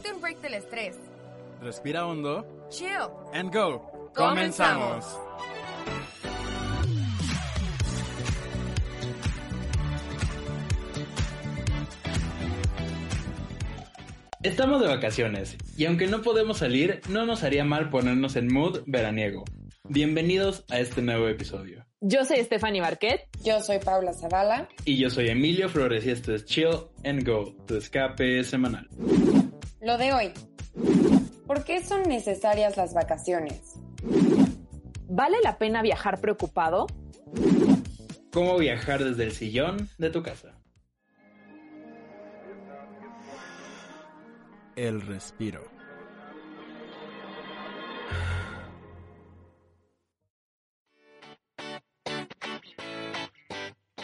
Date un break del estrés. Respira hondo Chill. and go. Comenzamos. Estamos de vacaciones y aunque no podemos salir, no nos haría mal ponernos en mood veraniego. Bienvenidos a este nuevo episodio. Yo soy Stephanie Marquet. Yo soy Paula Zavala. Y yo soy Emilio Flores y esto es Chill and Go, tu escape semanal. Lo de hoy. ¿Por qué son necesarias las vacaciones? ¿Vale la pena viajar preocupado? ¿Cómo viajar desde el sillón de tu casa? El respiro.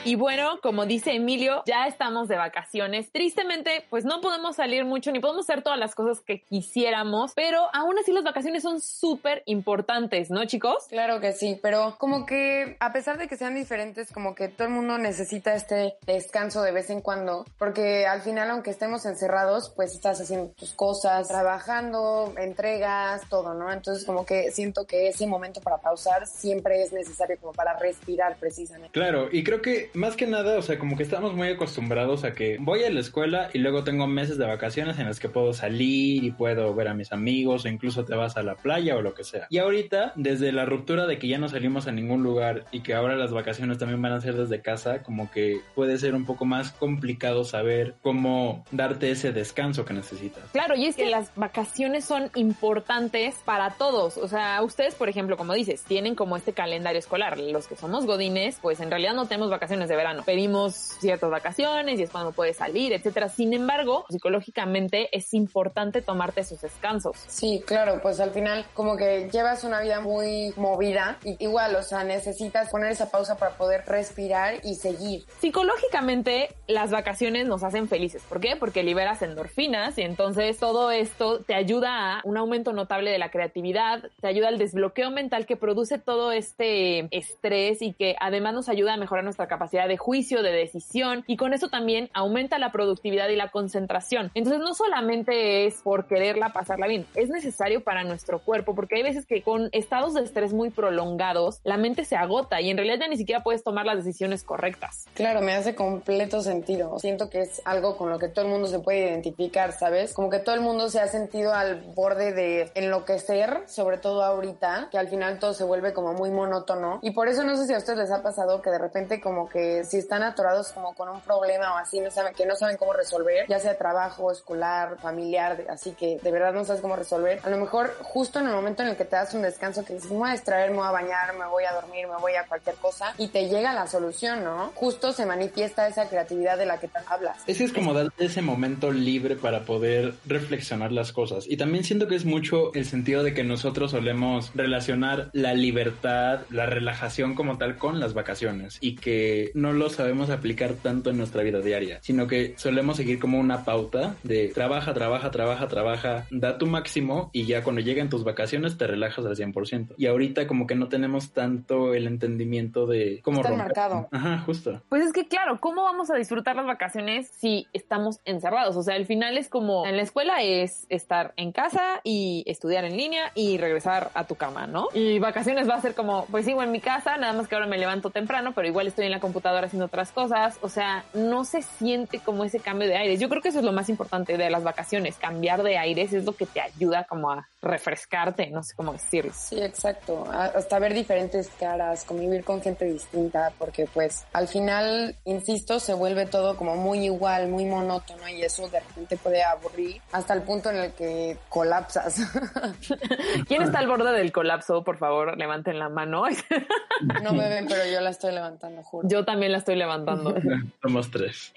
Y bueno, como dice Emilio, ya estamos de vacaciones. Tristemente, pues no podemos salir mucho ni podemos hacer todas las cosas que quisiéramos, pero aún así las vacaciones son súper importantes, ¿no, chicos? Claro que sí, pero como que a pesar de que sean diferentes, como que todo el mundo necesita este descanso de vez en cuando, porque al final, aunque estemos encerrados, pues estás haciendo tus cosas, trabajando, entregas, todo, ¿no? Entonces como que siento que ese momento para pausar siempre es necesario como para respirar precisamente. Claro, y creo que más que nada, o sea, como que estamos muy acostumbrados a que voy a la escuela y luego tengo meses de vacaciones en las que puedo salir y puedo ver a mis amigos o incluso te vas a la playa o lo que sea. Y ahorita, desde la ruptura de que ya no salimos a ningún lugar y que ahora las vacaciones también van a ser desde casa, como que puede ser un poco más complicado saber cómo darte ese descanso que necesitas. Claro, y es que las vacaciones son importantes para todos. O sea, ustedes, por ejemplo, como dices, tienen como este calendario escolar. Los que somos godines, pues en realidad no tenemos vacaciones de verano. Pedimos ciertas vacaciones y es cuando puedes salir, etcétera. Sin embargo, psicológicamente es importante tomarte esos descansos. Sí, claro, pues al final como que llevas una vida muy movida y igual, o sea, necesitas poner esa pausa para poder respirar y seguir. Psicológicamente, las vacaciones nos hacen felices. ¿Por qué? Porque liberas endorfinas y entonces todo esto te ayuda a un aumento notable de la creatividad, te ayuda al desbloqueo mental que produce todo este estrés y que además nos ayuda a mejorar nuestra capacidad de juicio, de decisión y con eso también aumenta la productividad y la concentración. Entonces no solamente es por quererla pasarla bien, es necesario para nuestro cuerpo porque hay veces que con estados de estrés muy prolongados la mente se agota y en realidad ya ni siquiera puedes tomar las decisiones correctas. Claro, me hace completo sentido. Siento que es algo con lo que todo el mundo se puede identificar, ¿sabes? Como que todo el mundo se ha sentido al borde de enloquecer, sobre todo ahorita, que al final todo se vuelve como muy monótono. Y por eso no sé si a ustedes les ha pasado que de repente como que si están atorados como con un problema o así, no saben, que no saben cómo resolver, ya sea trabajo, escolar, familiar, así que de verdad no sabes cómo resolver. A lo mejor justo en el momento en el que te das un descanso que dices, me voy a distraer, me voy a bañar, me voy a dormir, me voy a cualquier cosa y te llega la solución, ¿no? Justo se manifiesta esa creatividad de la que te hablas. Ese es como darte ese momento libre para poder reflexionar las cosas. Y también siento que es mucho el sentido de que nosotros solemos relacionar la libertad, la relajación como tal con las vacaciones y que no lo sabemos aplicar tanto en nuestra vida diaria, sino que solemos seguir como una pauta de trabaja, trabaja, trabaja, trabaja, da tu máximo y ya cuando lleguen tus vacaciones te relajas al 100%. Y ahorita como que no tenemos tanto el entendimiento de cómo Está romper. marcado. Ajá, justo. Pues es que claro, ¿cómo vamos a disfrutar las vacaciones si estamos encerrados? O sea, al final es como en la escuela es estar en casa y estudiar en línea y regresar a tu cama, ¿no? Y vacaciones va a ser como, pues sigo en mi casa, nada más que ahora me levanto temprano, pero igual estoy en la computadora haciendo otras cosas. O sea, no se siente como ese cambio de aires. Yo creo que eso es lo más importante de las vacaciones. Cambiar de aires es lo que te ayuda como a refrescarte, no sé cómo decirlo. Sí, exacto. Hasta ver diferentes caras, convivir con gente distinta, porque pues al final, insisto, se vuelve todo como muy igual, muy monótono y eso de repente puede aburrir hasta el punto en el que colapsas. ¿Quién está al borde del colapso? Por favor, levanten la mano. no me ven, pero yo la estoy levantando, juro. Yo también la estoy levantando. Somos tres.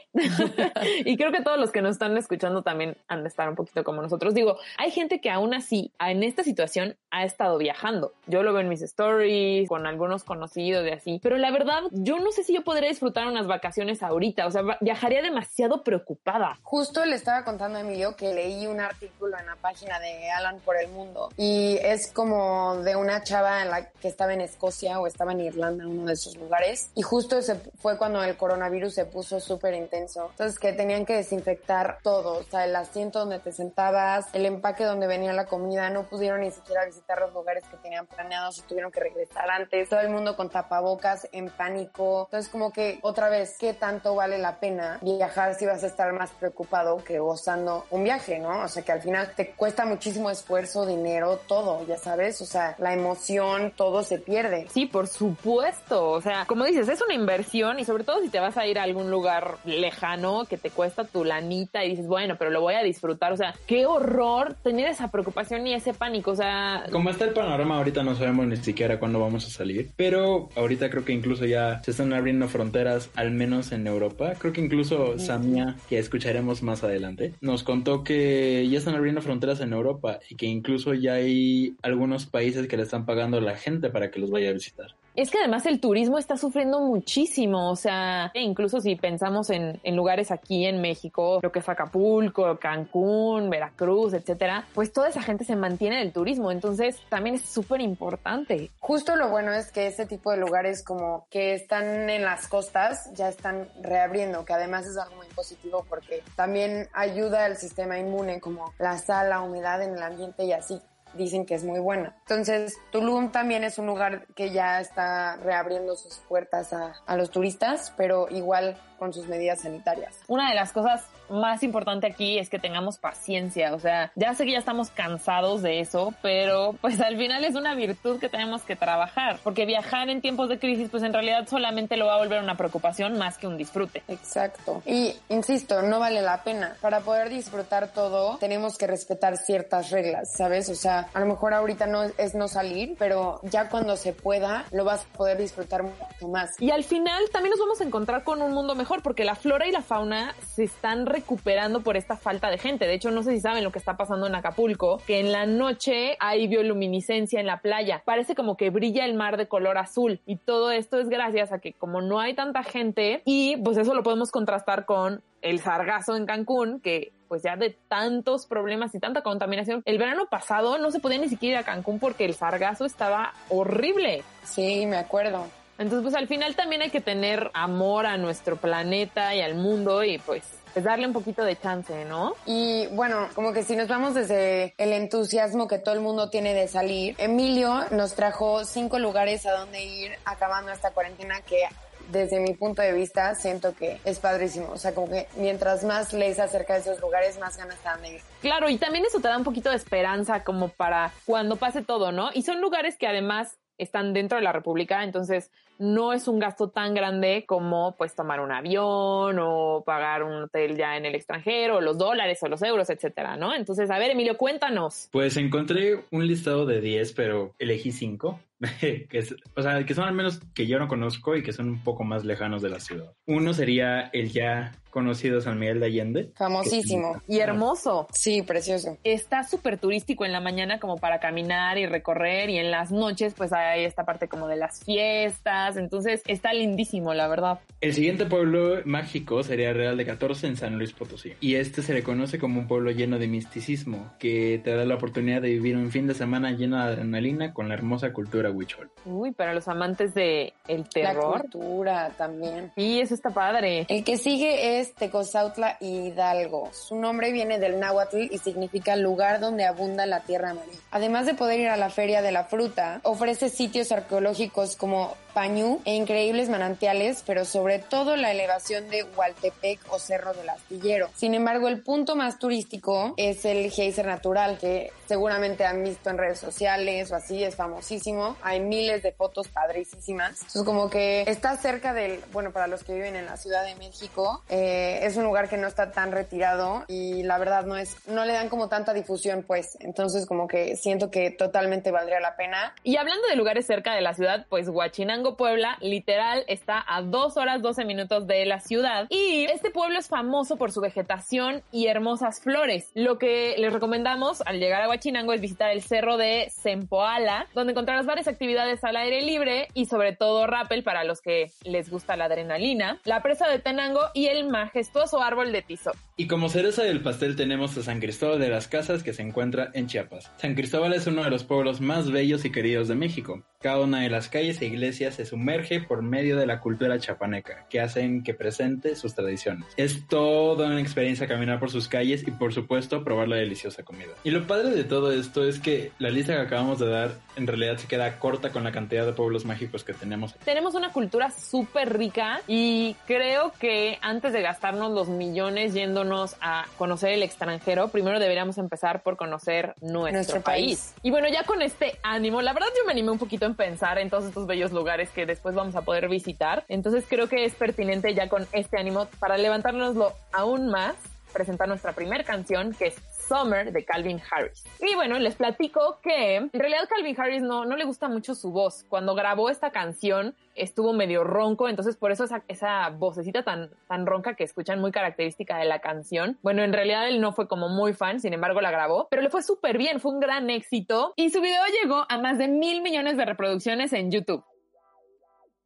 y creo que todos los que nos están escuchando también han de estar un poquito como nosotros. Digo, hay gente que aún así, en esta situación, ha estado viajando. Yo lo veo en mis stories, con algunos conocidos y así. Pero la verdad, yo no sé si yo podría disfrutar unas vacaciones ahorita. O sea, viajaría demasiado preocupada. Justo le estaba contando a Emilio que leí un artículo en la página de Alan por el Mundo y es como de una chava en la que estaba en Escocia o estaba en Irlanda, uno de esos lugares. Y justo ese fue cuando el coronavirus se puso súper intenso. Entonces que tenían que desinfectar todo, o sea, el asiento donde te sentabas, el empaque donde venía la comida, no pudieron ni siquiera visitar los lugares que tenían planeados y tuvieron que regresar antes. Todo el mundo con tapabocas, en pánico. Entonces como que otra vez, ¿qué tanto vale la pena viajar si vas a estar más preocupado que gozando un viaje, ¿no? O sea, que al final te cuesta muchísimo esfuerzo, dinero, todo, ya sabes, o sea, la emoción, todo se pierde. Sí, por supuesto, o sea, como dices, es una inversión y sobre todo si te vas a ir a algún lugar lejano que te cuesta tu lanita y dices, bueno, pero lo voy a disfrutar, o sea, qué horror tener esa preocupación ese pánico, o sea... Como está el panorama ahorita no sabemos ni siquiera cuándo vamos a salir, pero ahorita creo que incluso ya se están abriendo fronteras, al menos en Europa, creo que incluso Samia, que escucharemos más adelante, nos contó que ya están abriendo fronteras en Europa y que incluso ya hay algunos países que le están pagando a la gente para que los vaya a visitar. Es que además el turismo está sufriendo muchísimo, o sea, incluso si pensamos en, en, lugares aquí en México, lo que es Acapulco, Cancún, Veracruz, etcétera, pues toda esa gente se mantiene del turismo, entonces también es súper importante. Justo lo bueno es que ese tipo de lugares como que están en las costas ya están reabriendo, que además es algo muy positivo porque también ayuda al sistema inmune como la sal, la humedad en el ambiente y así dicen que es muy buena. Entonces, Tulum también es un lugar que ya está reabriendo sus puertas a, a los turistas, pero igual con sus medidas sanitarias. Una de las cosas más importante aquí es que tengamos paciencia, o sea, ya sé que ya estamos cansados de eso, pero pues al final es una virtud que tenemos que trabajar, porque viajar en tiempos de crisis pues en realidad solamente lo va a volver una preocupación más que un disfrute. Exacto. Y insisto, no vale la pena. Para poder disfrutar todo, tenemos que respetar ciertas reglas, ¿sabes? O sea, a lo mejor ahorita no es no salir, pero ya cuando se pueda, lo vas a poder disfrutar mucho más. Y al final también nos vamos a encontrar con un mundo mejor, porque la flora y la fauna se están recuperando por esta falta de gente. De hecho, no sé si saben lo que está pasando en Acapulco, que en la noche hay bioluminiscencia en la playa. Parece como que brilla el mar de color azul. Y todo esto es gracias a que como no hay tanta gente, y pues eso lo podemos contrastar con el sargazo en Cancún, que pues ya de tantos problemas y tanta contaminación, el verano pasado no se podía ni siquiera ir a Cancún porque el sargazo estaba horrible. Sí, me acuerdo. Entonces, pues al final también hay que tener amor a nuestro planeta y al mundo y pues es darle un poquito de chance, ¿no? Y bueno, como que si nos vamos desde el entusiasmo que todo el mundo tiene de salir, Emilio nos trajo cinco lugares a donde ir acabando esta cuarentena que desde mi punto de vista siento que es padrísimo. O sea, como que mientras más lees acerca de esos lugares, más ganas te dan de ir. Claro, y también eso te da un poquito de esperanza como para cuando pase todo, ¿no? Y son lugares que además están dentro de la República, entonces no es un gasto tan grande como pues tomar un avión o pagar un hotel ya en el extranjero, los dólares o los euros, etcétera, ¿no? Entonces, a ver, Emilio, cuéntanos. Pues encontré un listado de 10, pero elegí 5. que es, o sea, que son al menos que yo no conozco y que son un poco más lejanos de la ciudad. Uno sería el ya conocido San Miguel de Allende. Famosísimo. Y hermoso. Sí, precioso. Está súper turístico en la mañana como para caminar y recorrer y en las noches pues hay esta parte como de las fiestas. Entonces está lindísimo, la verdad. El siguiente pueblo mágico sería Real de 14 en San Luis Potosí. Y este se le conoce como un pueblo lleno de misticismo que te da la oportunidad de vivir un fin de semana lleno de adrenalina con la hermosa cultura huichol. Uy, para los amantes de el terror. La cultura también. Y eso está padre. El que sigue es Tecozautla Hidalgo. Su nombre viene del náhuatl y significa lugar donde abunda la tierra amarilla. Además de poder ir a la feria de la fruta, ofrece sitios arqueológicos como Pañú e increíbles manantiales, pero sobre todo la elevación de Hualtepec o Cerro del Astillero. Sin embargo, el punto más turístico es el geyser natural, que seguramente han visto en redes sociales o así, es famosísimo. Hay miles de fotos padricísimas. Entonces como que está cerca del, bueno, para los que viven en la Ciudad de México, eh, es un lugar que no está tan retirado y la verdad no es, no le dan como tanta difusión pues. Entonces como que siento que totalmente valdría la pena. Y hablando de lugares cerca de la ciudad, pues Huachinango, Puebla, literal está a dos horas 12 minutos de la ciudad y este pueblo es famoso por su vegetación y hermosas flores. Lo que les recomendamos al llegar a Huachinango es visitar el cerro de Sempoala, donde encontrarás varias actividades al aire libre y sobre todo rappel para los que les gusta la adrenalina, la presa de Tenango y el majestuoso árbol de Tizo. Y como cereza del pastel tenemos a San Cristóbal de las Casas que se encuentra en Chiapas. San Cristóbal es uno de los pueblos más bellos y queridos de México. Cada una de las calles e iglesias se sumerge por medio de la cultura chapaneca, que hacen que presente sus tradiciones. Es toda una experiencia caminar por sus calles y por supuesto probar la deliciosa comida. Y lo padre de todo esto es que la lista que acabamos de dar en realidad se queda corta con la cantidad de pueblos mágicos que tenemos. Tenemos una cultura súper rica y creo que antes de gastarnos los millones yéndonos a conocer el extranjero, primero deberíamos empezar por conocer nuestro, Nuestro país. país. Y bueno, ya con este ánimo, la verdad yo me animé un poquito en pensar en todos estos bellos lugares que después vamos a poder visitar. Entonces creo que es pertinente ya con este ánimo para levantárnoslo aún más, presentar nuestra primera canción que es Summer de Calvin Harris. Y bueno, les platico que en realidad Calvin Harris no, no le gusta mucho su voz. Cuando grabó esta canción estuvo medio ronco, entonces por eso esa, esa vocecita tan, tan ronca que escuchan muy característica de la canción. Bueno, en realidad él no fue como muy fan, sin embargo la grabó, pero le fue súper bien, fue un gran éxito y su video llegó a más de mil millones de reproducciones en YouTube.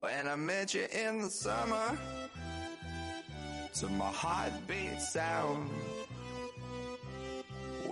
When I met you summer, to heartbeat sound,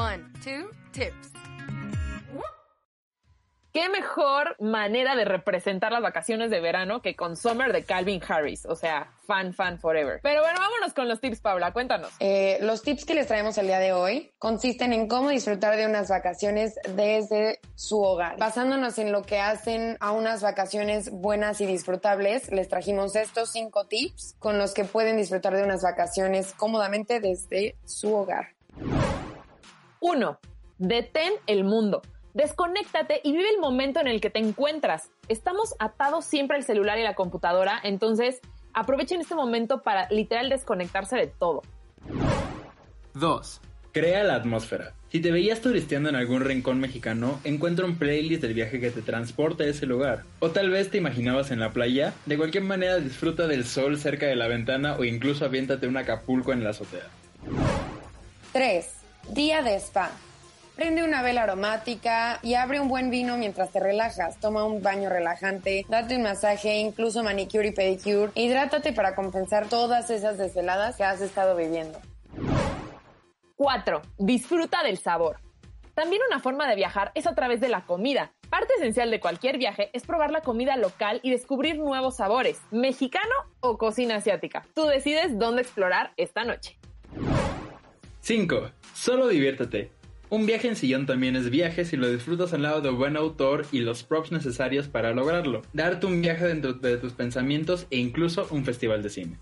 One, two, tips. ¿Qué mejor manera de representar las vacaciones de verano que con Summer de Calvin Harris? O sea, fan, fan forever. Pero bueno, vámonos con los tips, Paula, cuéntanos. Eh, los tips que les traemos el día de hoy consisten en cómo disfrutar de unas vacaciones desde su hogar. Basándonos en lo que hacen a unas vacaciones buenas y disfrutables, les trajimos estos cinco tips con los que pueden disfrutar de unas vacaciones cómodamente desde su hogar. Uno, detén el mundo. Desconéctate y vive el momento en el que te encuentras. Estamos atados siempre al celular y la computadora, entonces aprovechen este momento para literal desconectarse de todo. 2. Crea la atmósfera. Si te veías turisteando en algún rincón mexicano, encuentra un playlist del viaje que te transporte a ese lugar. O tal vez te imaginabas en la playa. De cualquier manera disfruta del sol cerca de la ventana o incluso aviéntate un acapulco en la azotea. 3. Día de spa. Prende una vela aromática y abre un buen vino mientras te relajas. Toma un baño relajante, date un masaje, incluso manicure y pedicure. Hidrátate para compensar todas esas desveladas que has estado viviendo. 4. Disfruta del sabor. También una forma de viajar es a través de la comida. Parte esencial de cualquier viaje es probar la comida local y descubrir nuevos sabores, mexicano o cocina asiática. Tú decides dónde explorar esta noche. 5. Solo diviértete. Un viaje en sillón también es viaje si lo disfrutas al lado de buen autor y los props necesarios para lograrlo. Darte un viaje dentro de tus pensamientos e incluso un festival de cine.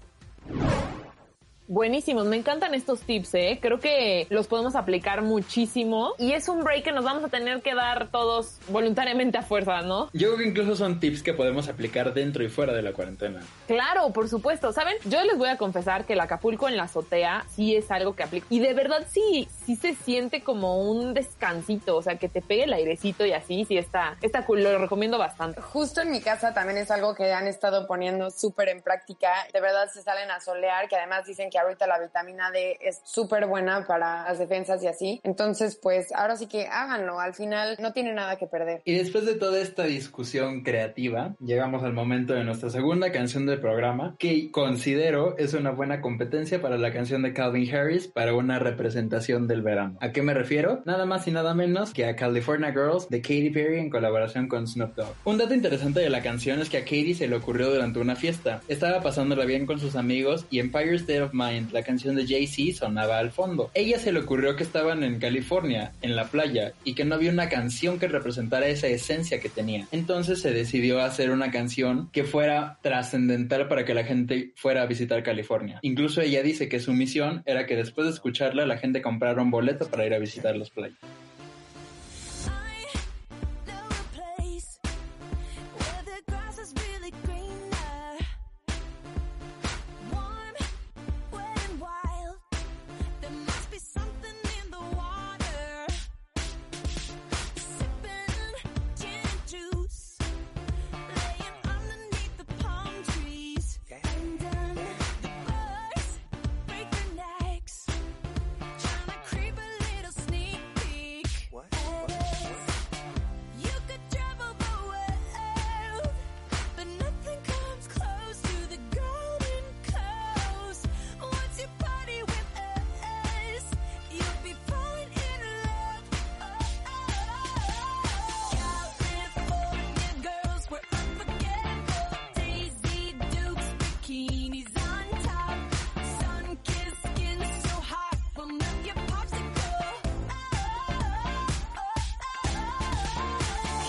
Buenísimos, me encantan estos tips, ¿eh? Creo que los podemos aplicar muchísimo y es un break que nos vamos a tener que dar todos voluntariamente a fuerza, ¿no? Yo creo que incluso son tips que podemos aplicar dentro y fuera de la cuarentena. Claro, por supuesto. ¿Saben? Yo les voy a confesar que el Acapulco en la azotea sí es algo que aplico. Y de verdad sí, sí se siente como un descansito, o sea, que te pegue el airecito y así, sí está, está cool, lo recomiendo bastante. Justo en mi casa también es algo que han estado poniendo súper en práctica. De verdad se salen a solear, que además dicen que ahorita la vitamina D es súper buena para las defensas y así. Entonces, pues ahora sí que háganlo. Al final no tiene nada que perder. Y después de toda esta discusión creativa, llegamos al momento de nuestra segunda canción del programa, que considero es una buena competencia para la canción de Calvin Harris para una representación del verano. ¿A qué me refiero? Nada más y nada menos que a California Girls de Katy Perry en colaboración con Snoop Dogg. Un dato interesante de la canción es que a Katy se le ocurrió durante una fiesta. Estaba pasándola bien con sus amigos y Empire State of Mind, la canción de Jay-Z, sonaba al fondo. Ella se le ocurrió que estaban en California, en la playa, y que no había una canción que representara esa esencia que tenía. Entonces se decidió hacer una canción que fuera trascendental para que la gente fuera a visitar California. Incluso ella dice que su misión era que después de escucharla la gente comprara un boleto para ir a visitar las playas.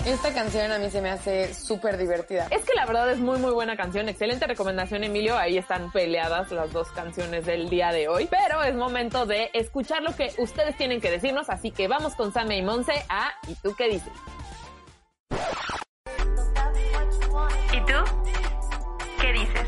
Esta canción a mí se me hace súper divertida. Es que la verdad es muy muy buena canción, excelente recomendación Emilio, ahí están peleadas las dos canciones del día de hoy, pero es momento de escuchar lo que ustedes tienen que decirnos, así que vamos con Sammy y Monse a ¿Y tú qué dices? ¿Y tú? ¿Qué dices?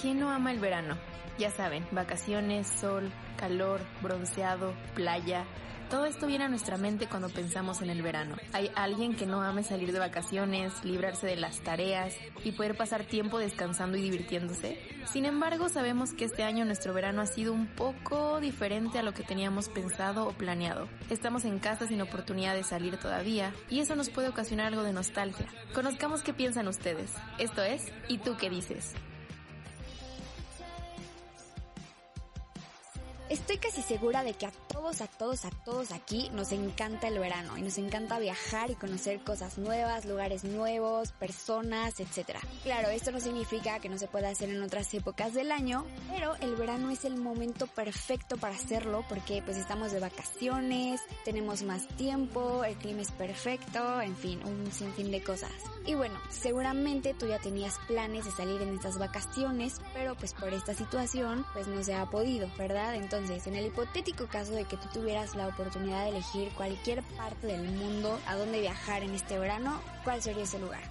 ¿Quién no ama el verano? Ya saben, vacaciones, sol, calor, bronceado, playa. Todo esto viene a nuestra mente cuando pensamos en el verano. ¿Hay alguien que no ame salir de vacaciones, librarse de las tareas y poder pasar tiempo descansando y divirtiéndose? Sin embargo, sabemos que este año nuestro verano ha sido un poco diferente a lo que teníamos pensado o planeado. Estamos en casa sin oportunidad de salir todavía y eso nos puede ocasionar algo de nostalgia. Conozcamos qué piensan ustedes. Esto es ¿Y tú qué dices? Estoy casi segura de que a todos, a todos, a todos aquí nos encanta el verano y nos encanta viajar y conocer cosas nuevas, lugares nuevos, personas, etc. Claro, esto no significa que no se pueda hacer en otras épocas del año, pero el verano es el momento perfecto para hacerlo porque pues estamos de vacaciones, tenemos más tiempo, el clima es perfecto, en fin, un sinfín de cosas. Y bueno, seguramente tú ya tenías planes de salir en estas vacaciones, pero pues por esta situación pues no se ha podido, ¿verdad? Entonces entonces, en el hipotético caso de que tú tuvieras la oportunidad de elegir cualquier parte del mundo a dónde viajar en este verano, ¿cuál sería ese lugar?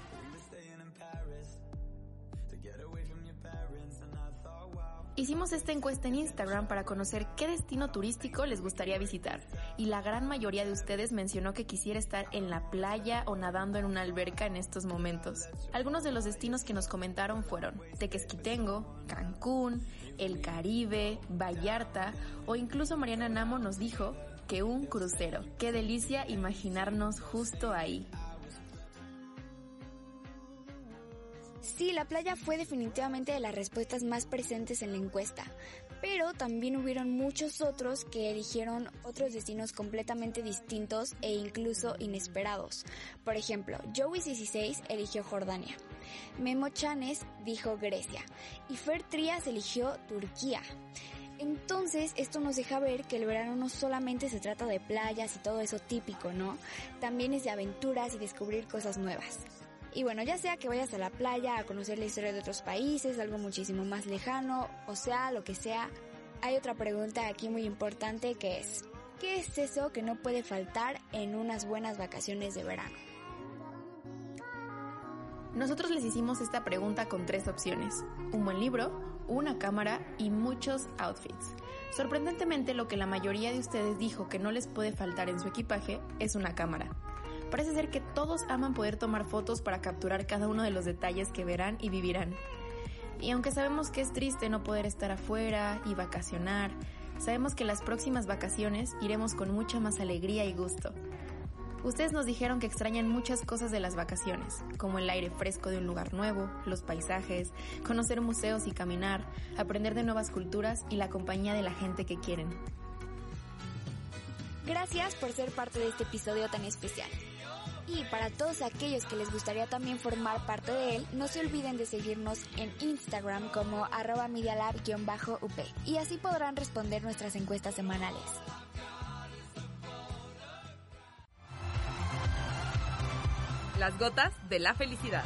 Hicimos esta encuesta en Instagram para conocer qué destino turístico les gustaría visitar y la gran mayoría de ustedes mencionó que quisiera estar en la playa o nadando en una alberca en estos momentos. Algunos de los destinos que nos comentaron fueron Tequesquitengo, Cancún, el Caribe, Vallarta o incluso Mariana Namo nos dijo que un crucero. Qué delicia imaginarnos justo ahí. Sí, la playa fue definitivamente de las respuestas más presentes en la encuesta, pero también hubieron muchos otros que eligieron otros destinos completamente distintos e incluso inesperados. Por ejemplo, Joey16 eligió Jordania, Memo Chanes dijo Grecia y Fer Trias eligió Turquía. Entonces, esto nos deja ver que el verano no solamente se trata de playas y todo eso típico, ¿no? También es de aventuras y descubrir cosas nuevas. Y bueno, ya sea que vayas a la playa a conocer la historia de otros países, algo muchísimo más lejano, o sea, lo que sea, hay otra pregunta aquí muy importante que es, ¿qué es eso que no puede faltar en unas buenas vacaciones de verano? Nosotros les hicimos esta pregunta con tres opciones, un buen libro, una cámara y muchos outfits. Sorprendentemente lo que la mayoría de ustedes dijo que no les puede faltar en su equipaje es una cámara. Parece ser que todos aman poder tomar fotos para capturar cada uno de los detalles que verán y vivirán. Y aunque sabemos que es triste no poder estar afuera y vacacionar, sabemos que las próximas vacaciones iremos con mucha más alegría y gusto. Ustedes nos dijeron que extrañan muchas cosas de las vacaciones, como el aire fresco de un lugar nuevo, los paisajes, conocer museos y caminar, aprender de nuevas culturas y la compañía de la gente que quieren. Gracias por ser parte de este episodio tan especial. Y para todos aquellos que les gustaría también formar parte de él, no se olviden de seguirnos en Instagram como arroba medialab-up y así podrán responder nuestras encuestas semanales. Las gotas de la felicidad.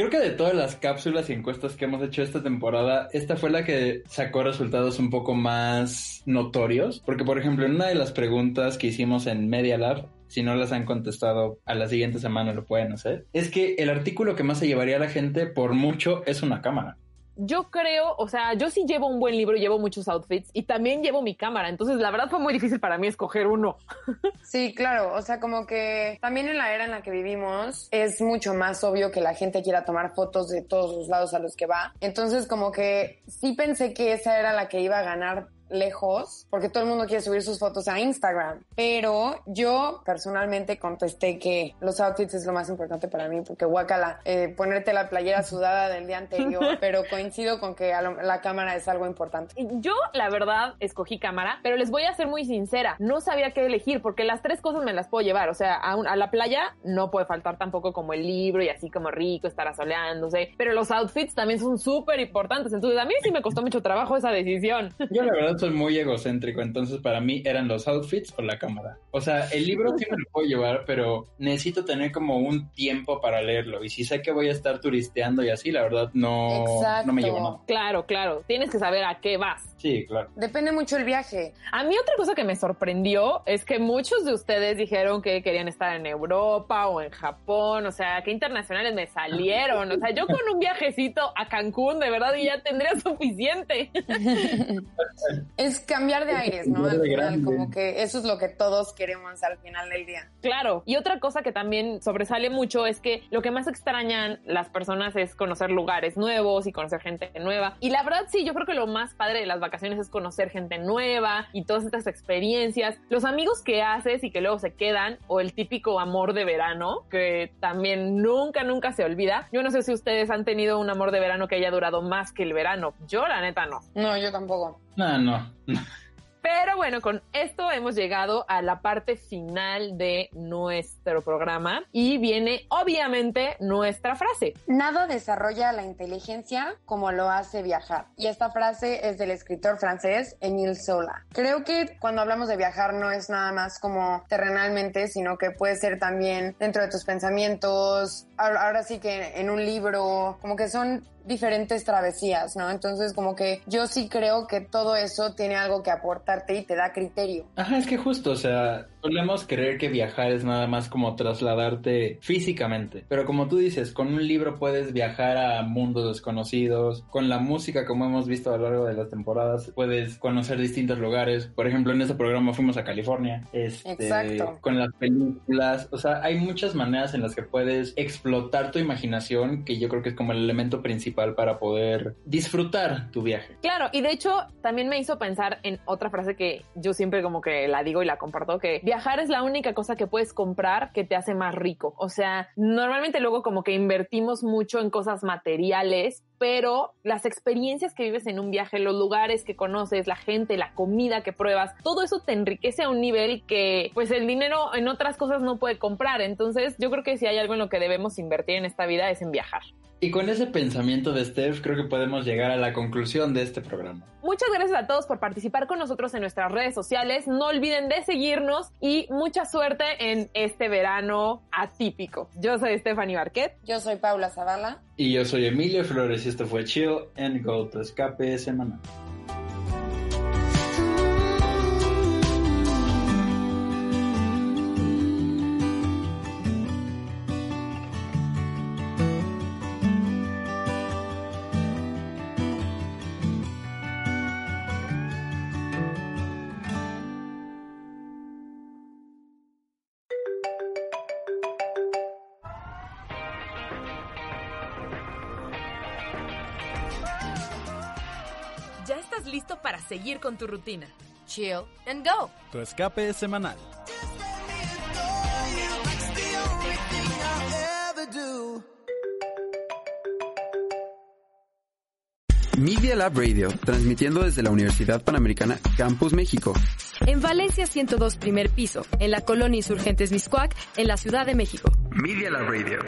Creo que de todas las cápsulas y encuestas que hemos hecho esta temporada, esta fue la que sacó resultados un poco más notorios. Porque, por ejemplo, en una de las preguntas que hicimos en Media Lab, si no las han contestado a la siguiente semana lo pueden hacer, es que el artículo que más se llevaría a la gente por mucho es una cámara yo creo, o sea, yo sí llevo un buen libro, llevo muchos outfits y también llevo mi cámara. Entonces, la verdad fue muy difícil para mí escoger uno. Sí, claro. O sea, como que también en la era en la que vivimos es mucho más obvio que la gente quiera tomar fotos de todos los lados a los que va. Entonces, como que sí pensé que esa era la que iba a ganar lejos porque todo el mundo quiere subir sus fotos a Instagram. Pero yo personalmente contesté que los outfits es lo más importante para mí porque guacala, eh, ponerte la playera sudada del día anterior, pero coincido con que la cámara es algo importante. Yo, la verdad, escogí cámara, pero les voy a ser muy sincera, no sabía qué elegir porque las tres cosas me las puedo llevar. O sea, a, a la playa no puede faltar tampoco como el libro y así como rico, estar asoleándose, pero los outfits también son súper importantes. Entonces, a mí sí me costó mucho trabajo esa decisión. Yo, la verdad, soy muy egocéntrico, entonces para mí eran los outfits o la cámara. O sea, el libro sí me lo puedo llevar, pero necesito tener como un tiempo para leerlo. Y si sé que voy a estar turisteando y así, la verdad no, no me llevo nada. Claro, claro. Tienes que saber a qué vas. Sí, claro. Depende mucho el viaje. A mí otra cosa que me sorprendió es que muchos de ustedes dijeron que querían estar en Europa o en Japón, o sea, que internacionales me salieron. O sea, yo con un viajecito a Cancún, de verdad, ya tendría suficiente. es cambiar de aires, ¿no? Al final, como que eso es lo que todos queremos al final del día. Claro. Y otra cosa que también sobresale mucho es que lo que más extrañan las personas es conocer lugares nuevos y conocer gente nueva. Y la verdad, sí, yo creo que lo más padre de las vacaciones es conocer gente nueva y todas estas experiencias. Los amigos que haces y que luego se quedan, o el típico amor de verano, que también nunca, nunca se olvida. Yo no sé si ustedes han tenido un amor de verano que haya durado más que el verano. Yo, la neta, no. No, yo tampoco. No, no. Pero bueno, con esto hemos llegado a la parte final de nuestro programa y viene obviamente nuestra frase. Nada desarrolla la inteligencia como lo hace viajar. Y esta frase es del escritor francés Emile Zola. Creo que cuando hablamos de viajar no es nada más como terrenalmente, sino que puede ser también dentro de tus pensamientos, ahora sí que en un libro, como que son diferentes travesías, ¿no? Entonces como que yo sí creo que todo eso tiene algo que aportarte y te da criterio. Ajá, es que justo, o sea, Solemos creer que viajar es nada más como trasladarte físicamente, pero como tú dices, con un libro puedes viajar a mundos desconocidos, con la música como hemos visto a lo largo de las temporadas, puedes conocer distintos lugares. Por ejemplo, en este programa fuimos a California, este, Exacto. con las películas, o sea, hay muchas maneras en las que puedes explotar tu imaginación, que yo creo que es como el elemento principal para poder disfrutar tu viaje. Claro, y de hecho también me hizo pensar en otra frase que yo siempre como que la digo y la comparto, que viajar es la única cosa que puedes comprar que te hace más rico. O sea, normalmente luego como que invertimos mucho en cosas materiales pero las experiencias que vives en un viaje, los lugares que conoces, la gente, la comida que pruebas, todo eso te enriquece a un nivel que pues el dinero en otras cosas no puede comprar. Entonces yo creo que si hay algo en lo que debemos invertir en esta vida es en viajar. Y con ese pensamiento de Steph, creo que podemos llegar a la conclusión de este programa. Muchas gracias a todos por participar con nosotros en nuestras redes sociales. No olviden de seguirnos y mucha suerte en este verano atípico. Yo soy Stephanie Barquet. Yo soy Paula Zavala. Y yo soy Emilio Flores y esto fue Chill and Go, to escape semanal. Listo para seguir con tu rutina. Chill and go. Tu escape semanal. Media Lab Radio, transmitiendo desde la Universidad Panamericana Campus México. En Valencia 102 primer piso, en la colonia Insurgentes Miscuac, en la Ciudad de México. Media Lab Radio.